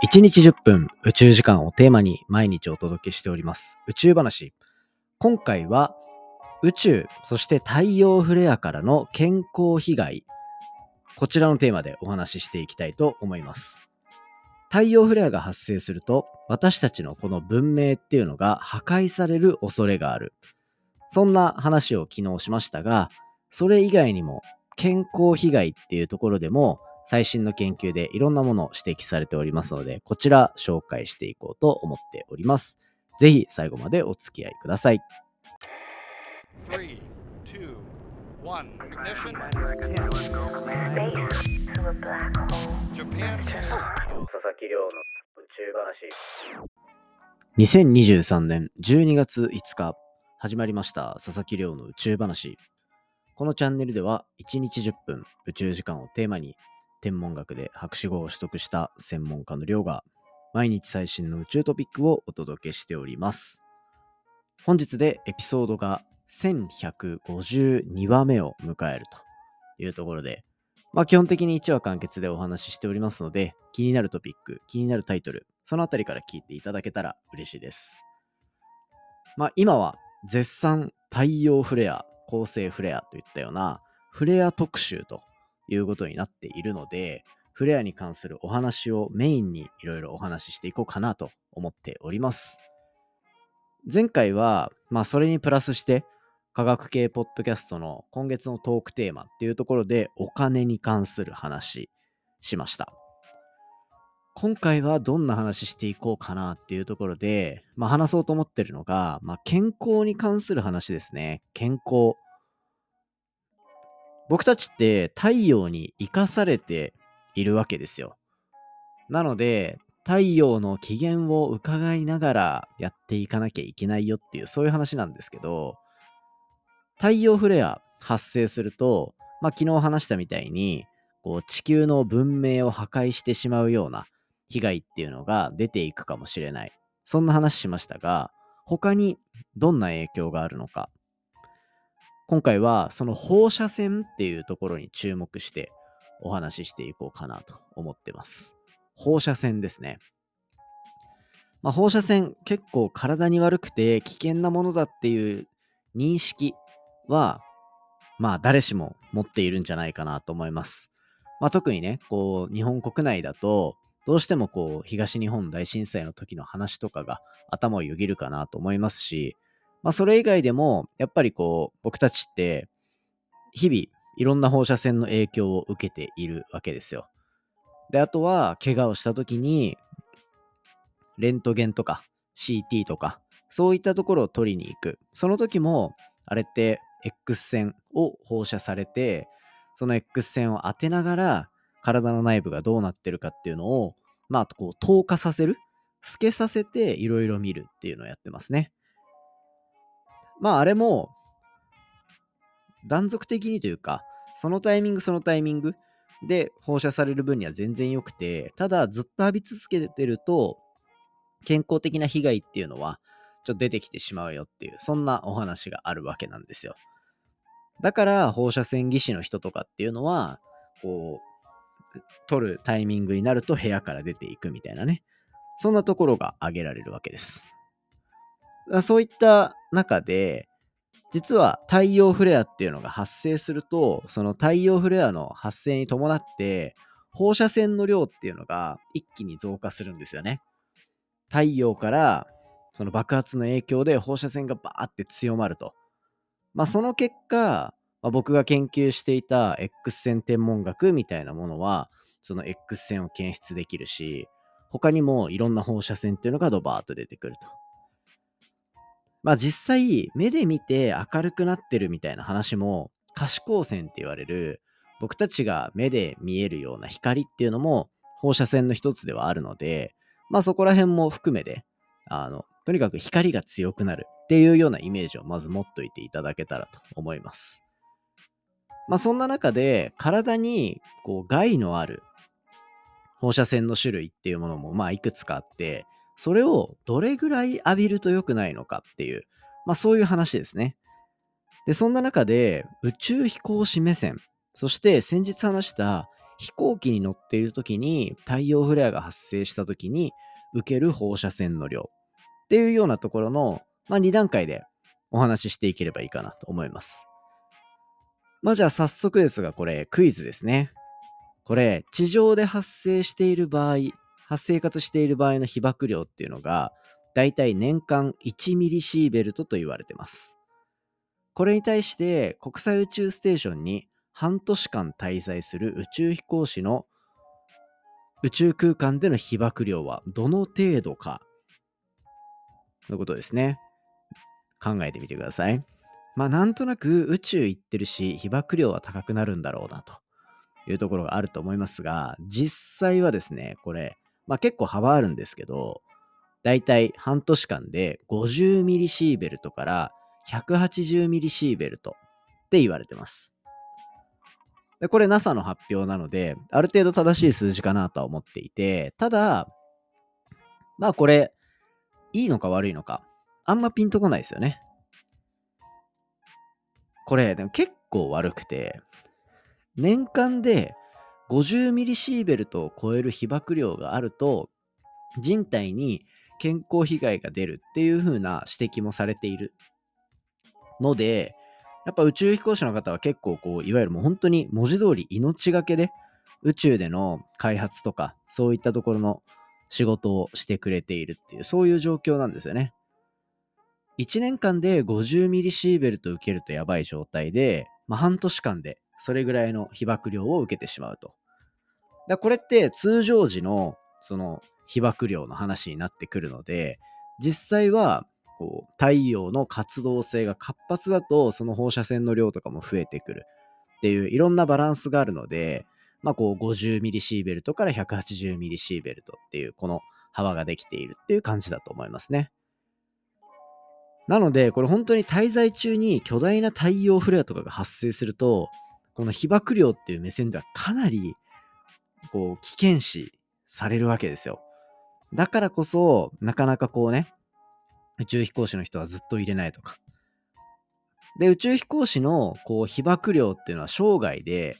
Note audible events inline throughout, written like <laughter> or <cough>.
1日10分宇宙時間をテーマに毎日お届けしております。宇宙話。今回は宇宙そして太陽フレアからの健康被害。こちらのテーマでお話ししていきたいと思います。太陽フレアが発生すると私たちのこの文明っていうのが破壊される恐れがある。そんな話を昨日しましたがそれ以外にも健康被害っていうところでも最新の研究でいろんなものを指摘されておりますので、こちら紹介していこうと思っております。ぜひ最後までお付き合いください。3 2023年12月5日始まりました。佐々木亮の宇宙話。このチャンネルでは1日10分宇宙時間をテーマに天文学で博士号を取得した専門家の亮が毎日最新の宇宙トピックをお届けしております。本日でエピソードが1152話目を迎えるというところで、まあ基本的に1話完結でお話ししておりますので、気になるトピック、気になるタイトル、そのあたりから聞いていただけたら嬉しいです。まあ今は絶賛太陽フレア、恒星フレアといったようなフレア特集ということになっているので、フレアに関するお話をメインにいろいろお話ししていこうかなと思っております。前回は、まあそれにプラスして、科学系ポッドキャストの今月のトークテーマっていうところでお金に関する話しました。今回はどんな話していこうかなっていうところで、まあ話そうと思ってるのが、まあ健康に関する話ですね。健康。僕たちって太陽に生かされているわけですよ。なので、太陽の機嫌を伺いながらやっていかなきゃいけないよっていう、そういう話なんですけど、太陽フレア発生すると、まあ昨日話したみたいに、こう地球の文明を破壊してしまうような被害っていうのが出ていくかもしれない。そんな話しましたが、他にどんな影響があるのか今回はその放射線っていうところに注目してお話ししていこうかなと思ってます。放射線ですね。まあ、放射線結構体に悪くて危険なものだっていう認識はまあ誰しも持っているんじゃないかなと思います。まあ、特にね、こう日本国内だとどうしてもこう東日本大震災の時の話とかが頭をよぎるかなと思いますし、まあ、それ以外でも、やっぱりこう、僕たちって、日々、いろんな放射線の影響を受けているわけですよ。で、あとは、怪我をした時に、レントゲンとか CT とか、そういったところを取りに行く。その時も、あれって X 線を放射されて、その X 線を当てながら、体の内部がどうなってるかっていうのを、まあ、こう、透過させる。透けさせて、いろいろ見るっていうのをやってますね。まああれも断続的にというか、そのタイミングそのタイミングで放射される分には全然良くて、ただずっと浴び続けてると、健康的な被害っていうのはちょっと出てきてしまうよっていう、そんなお話があるわけなんですよ。だから放射線技師の人とかっていうのは、こう、取るタイミングになると部屋から出ていくみたいなね。そんなところが挙げられるわけです。そういった中で、実は太陽フレアっていうのが発生すると、その太陽フレアの発生に伴って、放射線の量っていうのが一気に増加するんですよね。太陽からその爆発の影響で放射線がバーって強まると。まあその結果、まあ、僕が研究していた X 線天文学みたいなものは、その X 線を検出できるし、他にもいろんな放射線っていうのがドバーッと出てくると。まあ実際、目で見て明るくなってるみたいな話も、可視光線って言われる、僕たちが目で見えるような光っていうのも放射線の一つではあるので、まあそこら辺も含めて、あの、とにかく光が強くなるっていうようなイメージをまず持っといていただけたらと思います。まあそんな中で体にこう害のある放射線の種類っていうものもまあいくつかあって、それをどれぐらい浴びると良くないのかっていう、まあそういう話ですね。で、そんな中で宇宙飛行士目線、そして先日話した飛行機に乗っている時に太陽フレアが発生した時に受ける放射線の量っていうようなところの、まあ、2段階でお話ししていければいいかなと思います。まあじゃあ早速ですがこれクイズですね。これ地上で発生している場合生活している場合の被曝量っていうのがだいたい年間1ミリシーベルトと言われてます。これに対して国際宇宙ステーションに半年間滞在する宇宙飛行士の宇宙空間での被曝量はどの程度かのことですね。考えてみてください。まあなんとなく宇宙行ってるし被曝量は高くなるんだろうなというところがあると思いますが実際はですねこれ、まあ、結構幅あるんですけどだいたい半年間で50ミリシーベルトから180ミリシーベルトって言われてます。でこれ NASA の発表なので、ある程度正しい数字かなとは思っていて、ただ、まあこれ、いいのか悪いのか、あんまピンとこないですよね。これ、でも結構悪くて、年間で50ミリシーベルトを超える被曝量があると、人体に健康被害が出るっていう風な指摘もされているので、やっぱ宇宙飛行士の方は結構こう、いわゆるもう本当に文字通り命がけで宇宙での開発とか、そういったところの仕事をしてくれているっていう、そういう状況なんですよね。1年間で50ミリシーベルト受けるとやばい状態で、まあ、半年間でそれぐらいの被曝量を受けてしまうと。だこれって通常時のその被曝量の話になってくるので、実際はこう太陽の活動性が活発だとその放射線の量とかも増えてくるっていういろんなバランスがあるので、まあ、こう50ミリシーベルトから180ミリシーベルトっていうこの幅ができているっていう感じだと思いますね。なのでこれ本当に滞在中に巨大な太陽フレアとかが発生するとこの被曝量っていう目線ではかなりこう危険視されるわけですよ。だからこそなかなかこうね宇宙飛行士の人はずっと入れないとか。で、宇宙飛行士のこう被曝量っていうのは生涯で、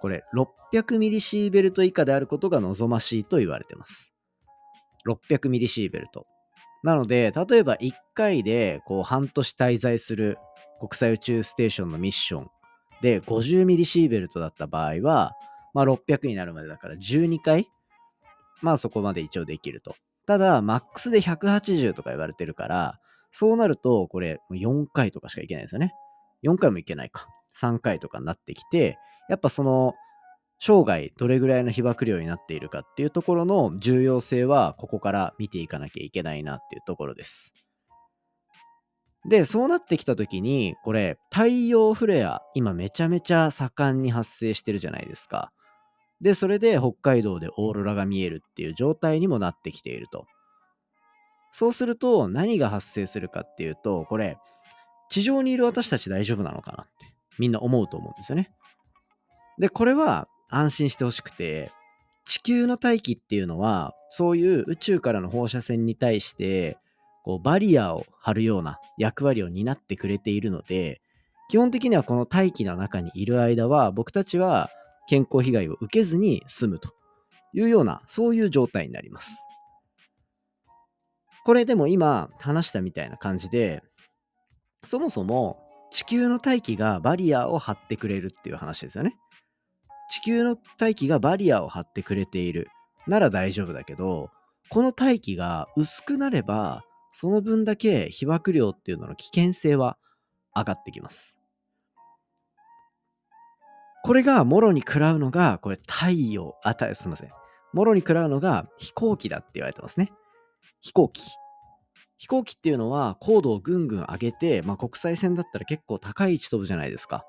これ600ミリシーベルト以下であることが望ましいと言われてます。600ミリシーベルト。なので、例えば1回でこう半年滞在する国際宇宙ステーションのミッションで50ミリシーベルトだった場合は、まあ、600になるまでだから12回、まあそこまで一応できると。ただ、マックスで180とか言われてるから、そうなると、これ、4回とかしかいけないですよね。4回もいけないか。3回とかになってきて、やっぱその、生涯どれぐらいの被曝量になっているかっていうところの重要性は、ここから見ていかなきゃいけないなっていうところです。で、そうなってきた時に、これ、太陽フレア、今めちゃめちゃ盛んに発生してるじゃないですか。で、それで北海道でオーロラが見えるっていう状態にもなってきていると。そうすると何が発生するかっていうと、これ、地上にいる私たち大丈夫なのかなってみんな思うと思うんですよね。で、これは安心してほしくて、地球の大気っていうのは、そういう宇宙からの放射線に対して、こうバリアを張るような役割を担ってくれているので、基本的にはこの大気の中にいる間は、僕たちは健康被害を受けずに済むというような、そういう状態になります。これでも今話したみたいな感じで、そもそも地球の大気がバリアを張ってくれるっていう話ですよね。地球の大気がバリアを張ってくれているなら大丈夫だけど、この大気が薄くなれば、その分だけ被曝量っていうのの危険性は上がってきます。これがもろに食らうのが、これ太陽、あ、たすみません。もろに食らうのが飛行機だって言われてますね。飛行機。飛行機っていうのは高度をぐんぐん上げて、まあ、国際線だったら結構高い位置飛ぶじゃないですか。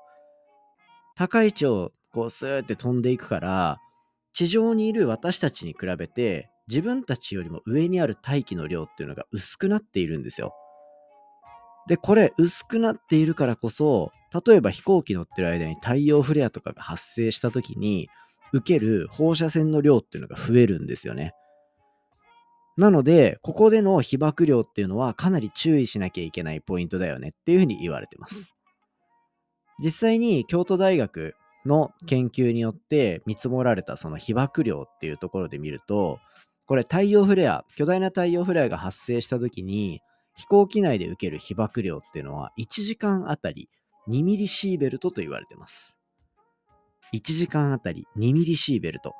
高い位置をこうスーって飛んでいくから、地上にいる私たちに比べて自分たちよりも上にある大気の量っていうのが薄くなっているんですよ。で、これ薄くなっているからこそ、例えば飛行機乗ってる間に太陽フレアとかが発生した時に受ける放射線の量っていうのが増えるんですよね。なので、ここでの被曝量っていうのはかなり注意しなきゃいけないポイントだよねっていうふうに言われてます。実際に京都大学の研究によって見積もられたその被曝量っていうところで見ると、これ太陽フレア、巨大な太陽フレアが発生した時に、飛行機内で受ける被曝量っていうのは1時間あたり2ミリシーベルトと言われてます。1時間あたり2ミリシーベルト。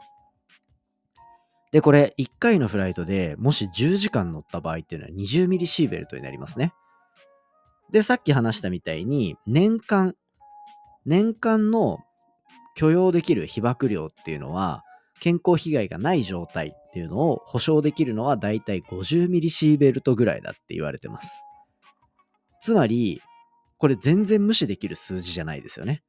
で、これ1回のフライトでもし10時間乗った場合っていうのは20ミリシーベルトになりますね。で、さっき話したみたいに年間、年間の許容できる被曝量っていうのは健康被害がない状態っていうのを保証できるのはだいたい50ミリシーベルトぐらいだって言われてます。つまり、これ全然無視できる数字じゃないですよね。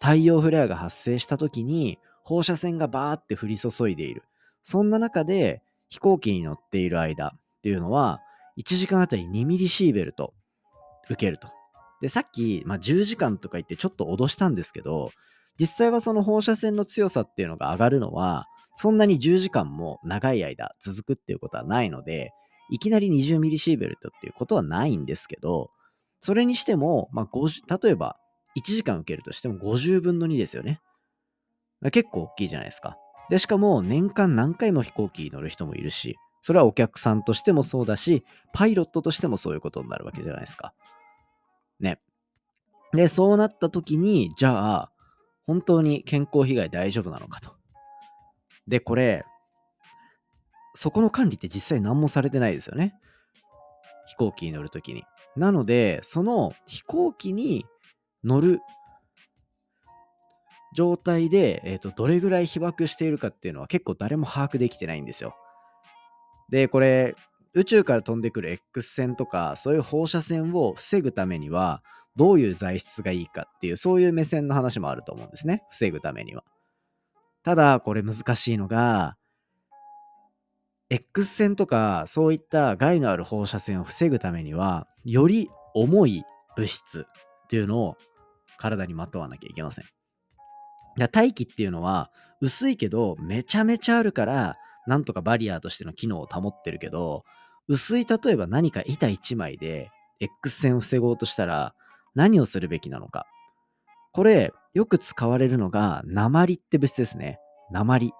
太陽フレアが発生した時に放射線がバーって降り注いでいる。そんな中で飛行機に乗っている間っていうのは1時間あたり2ミリシーベルト受けると。で、さっき、まあ、10時間とか言ってちょっと脅したんですけど、実際はその放射線の強さっていうのが上がるのは、そんなに10時間も長い間続くっていうことはないので、いきなり20ミリシーベルトっていうことはないんですけど、それにしても、まあ、例えば1時間受けるとしても50分の2ですよね。結構大きいじゃないですか。で、しかも年間何回も飛行機に乗る人もいるし、それはお客さんとしてもそうだし、パイロットとしてもそういうことになるわけじゃないですか。ね。で、そうなった時に、じゃあ、本当に健康被害大丈夫なのかと。で、これ、そこの管理って実際何もされてないですよね。飛行機に乗るときに。なので、その飛行機に乗る状態で、えーと、どれぐらい被爆しているかっていうのは結構誰も把握できてないんですよ。で、これ、宇宙から飛んでくる X 線とか、そういう放射線を防ぐためには、どういう材質がいいかっていう、そういう目線の話もあると思うんですね。防ぐためには。ただ、これ難しいのが、X 線とかそういった害のある放射線を防ぐためには、より重い物質っていうのを体にまとわなきゃいけません。大気っていうのは薄いけどめちゃめちゃあるからなんとかバリアーとしての機能を保ってるけど薄い例えば何か板1枚で X 線を防ごうとしたら何をするべきなのか。これ、よく使われるのが、鉛って物質ですね。鉛。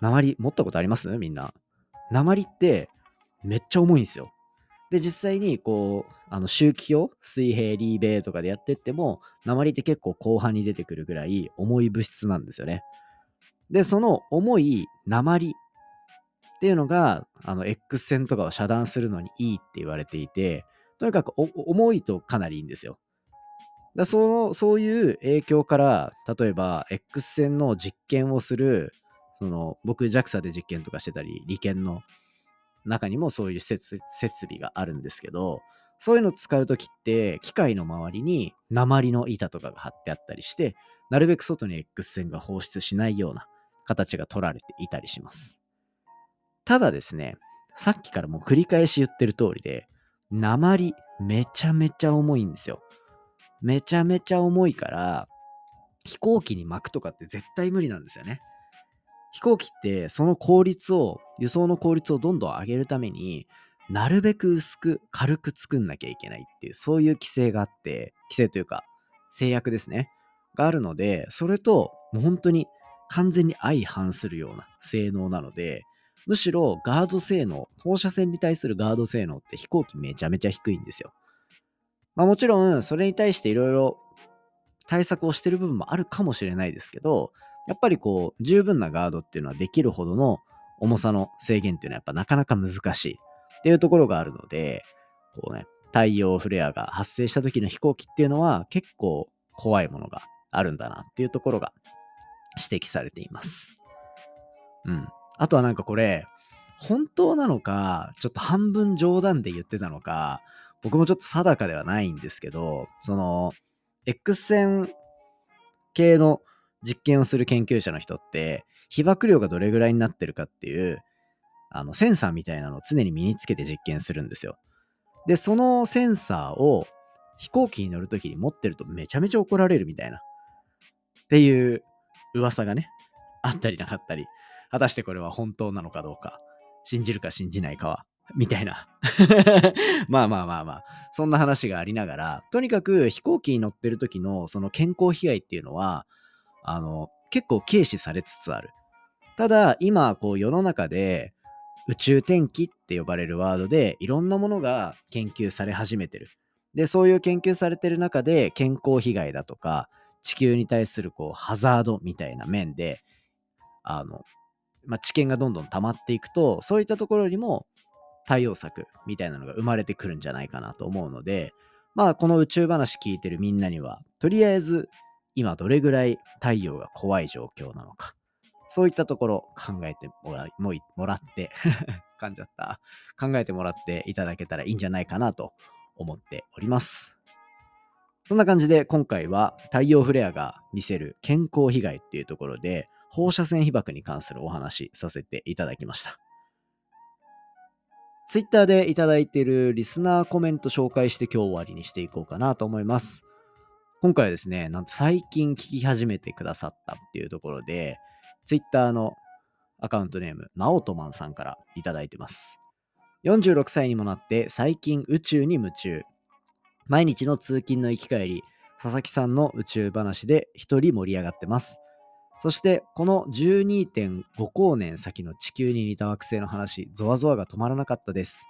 鉛、持ったことあります？みんな。鉛ってめっちゃ重いんですよ。で、実際に、こう、あの周期表、水平、リーベイとかでやってっても、鉛って結構後半に出てくるぐらい重い物質なんですよね。で、その重い鉛っていうのが、あの、X 線とかを遮断するのにいいって言われていて、とにかく重いとかなりいいんですよ。だそのそういう影響から例えば X 線の実験をするその僕 JAXA で実験とかしてたり理研の中にもそういう設備があるんですけどそういうのを使う時って機械の周りに鉛の板とかが貼ってあったりしてなるべく外に X 線が放出しないような形が取られていたりしますただですねさっきからもう繰り返し言ってる通りで鉛めちゃめちゃ重いんですよ。めちゃめちゃ重いから、飛行機に巻くとかって絶対無理なんですよね。飛行機ってその効率を、輸送の効率をどんどん上げるためになるべく薄く軽く作んなきゃいけないっていう、そういう規制があって、規制というか制約ですね。があるので、それともう本当に完全に相反するような性能なので、むしろガード性能、放射線に対するガード性能って飛行機めちゃめちゃ低いんですよ。まあもちろん、それに対していろいろ対策をしてる部分もあるかもしれないですけど、やっぱりこう、十分なガードっていうのはできるほどの重さの制限っていうのはやっぱなかなか難しいっていうところがあるので、こうね、太陽フレアが発生した時の飛行機っていうのは結構怖いものがあるんだなっていうところが指摘されています。うん。あとはなんかこれ、本当なのか、ちょっと半分冗談で言ってたのか、僕もちょっと定かではないんですけど、その、X 線系の実験をする研究者の人って、被曝量がどれぐらいになってるかっていう、あの、センサーみたいなのを常に身につけて実験するんですよ。で、そのセンサーを飛行機に乗るときに持ってるとめちゃめちゃ怒られるみたいな。っていう噂がね、あったりなかったり果たしてこれは本当なのかどうか、信じるか信じないかは、みたいな。<laughs> まあまあまあまあ、そんな話がありながら、とにかく飛行機に乗ってる時のその健康被害っていうのは、あの、結構軽視されつつある。ただ、今、こう世の中で宇宙天気って呼ばれるワードでいろんなものが研究され始めてる。で、そういう研究されてる中で健康被害だとか、地球に対するこうハザードみたいな面で、あの、まあ、知見がどんどん溜まっていくと、そういったところにも対応策みたいなのが生まれてくるんじゃないかなと思うので、まあ、この宇宙話聞いてるみんなには、とりあえず今どれぐらい太陽が怖い状況なのか、そういったところ考えてもらももらって <laughs> 噛んじゃった。考えてもらっていただけたらいいんじゃないかなと思っております。そんな感じで今回は太陽フレアが見せる健康被害っていうところで放射線被曝に関するお話させていただきました。Twitter でいただいているリスナーコメント紹介して今日終わりにしていこうかなと思います。今回はですね、なんと最近聞き始めてくださったっていうところで、Twitter のアカウントネーム、ナオトマンさんからいただいてます。46歳にもなって最近宇宙に夢中。毎日の通勤の行き帰り、佐々木さんの宇宙話で一人盛り上がってます。そしてこの12.5光年先の地球に似た惑星の話、ゾワゾワが止まらなかったです。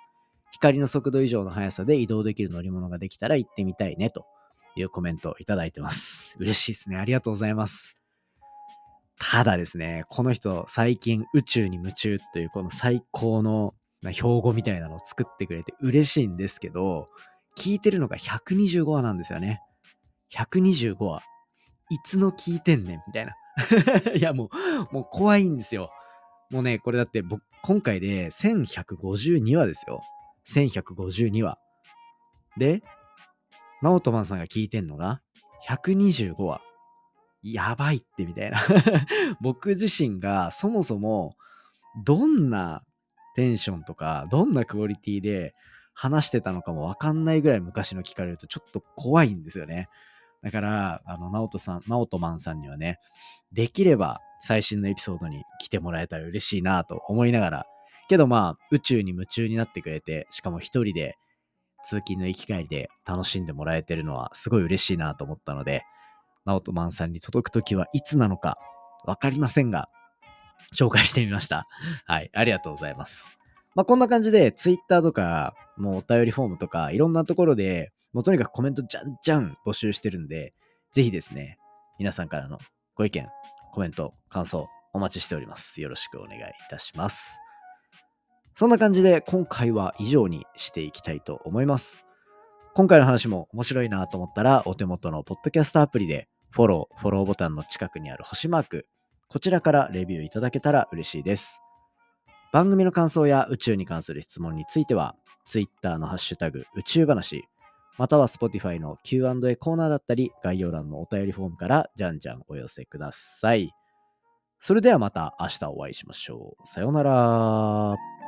光の速度以上の速さで移動できる乗り物ができたら行ってみたいねというコメントをいただいてます。嬉しいですね。ありがとうございます。ただですね、この人最近宇宙に夢中というこの最高の標語みたいなのを作ってくれて嬉しいんですけど、聞いてるのが125話なんですよね。125話。いつの聞いてんねんみたいな。<laughs> いやもう、もう怖いんですよ。もうね、これだって僕、今回で1152話ですよ。1152話。で、ナオトマンさんが聞いてんのが125話。やばいってみたいな <laughs> 僕自身がそもそもどんなテンションとかどんなクオリティで話してたのかもわかんないぐらい昔の聞かれるとちょっと怖いんですよね。だから、あの、ナオトさん、ナオトマンさんにはね、できれば最新のエピソードに来てもらえたら嬉しいなと思いながら、けどまあ、宇宙に夢中になってくれて、しかも一人で通勤の行き帰りで楽しんでもらえてるのはすごい嬉しいなと思ったので、ナオトマンさんに届くときはいつなのかわかりませんが、紹介してみました。はい、ありがとうございます。まあ、こんな感じで、Twitter とか、もうお便りフォームとか、いろんなところで、もうとにかくコメントじゃんじゃん募集してるんで、ぜひですね、皆さんからのご意見、コメント、感想、お待ちしております。よろしくお願いいたします。そんな感じで、今回は以上にしていきたいと思います。今回の話も面白いなと思ったら、お手元のポッドキャストアプリで、フォロー、フォローボタンの近くにある星マーク、こちらからレビューいただけたら嬉しいです。番組の感想や宇宙に関する質問については、Twitter のハッシュタグ宇宙話、または Spotify の Q&A コーナーだったり、概要欄のお便りフォームからじゃんじゃんお寄せください。それではまた明日お会いしましょう。さようなら。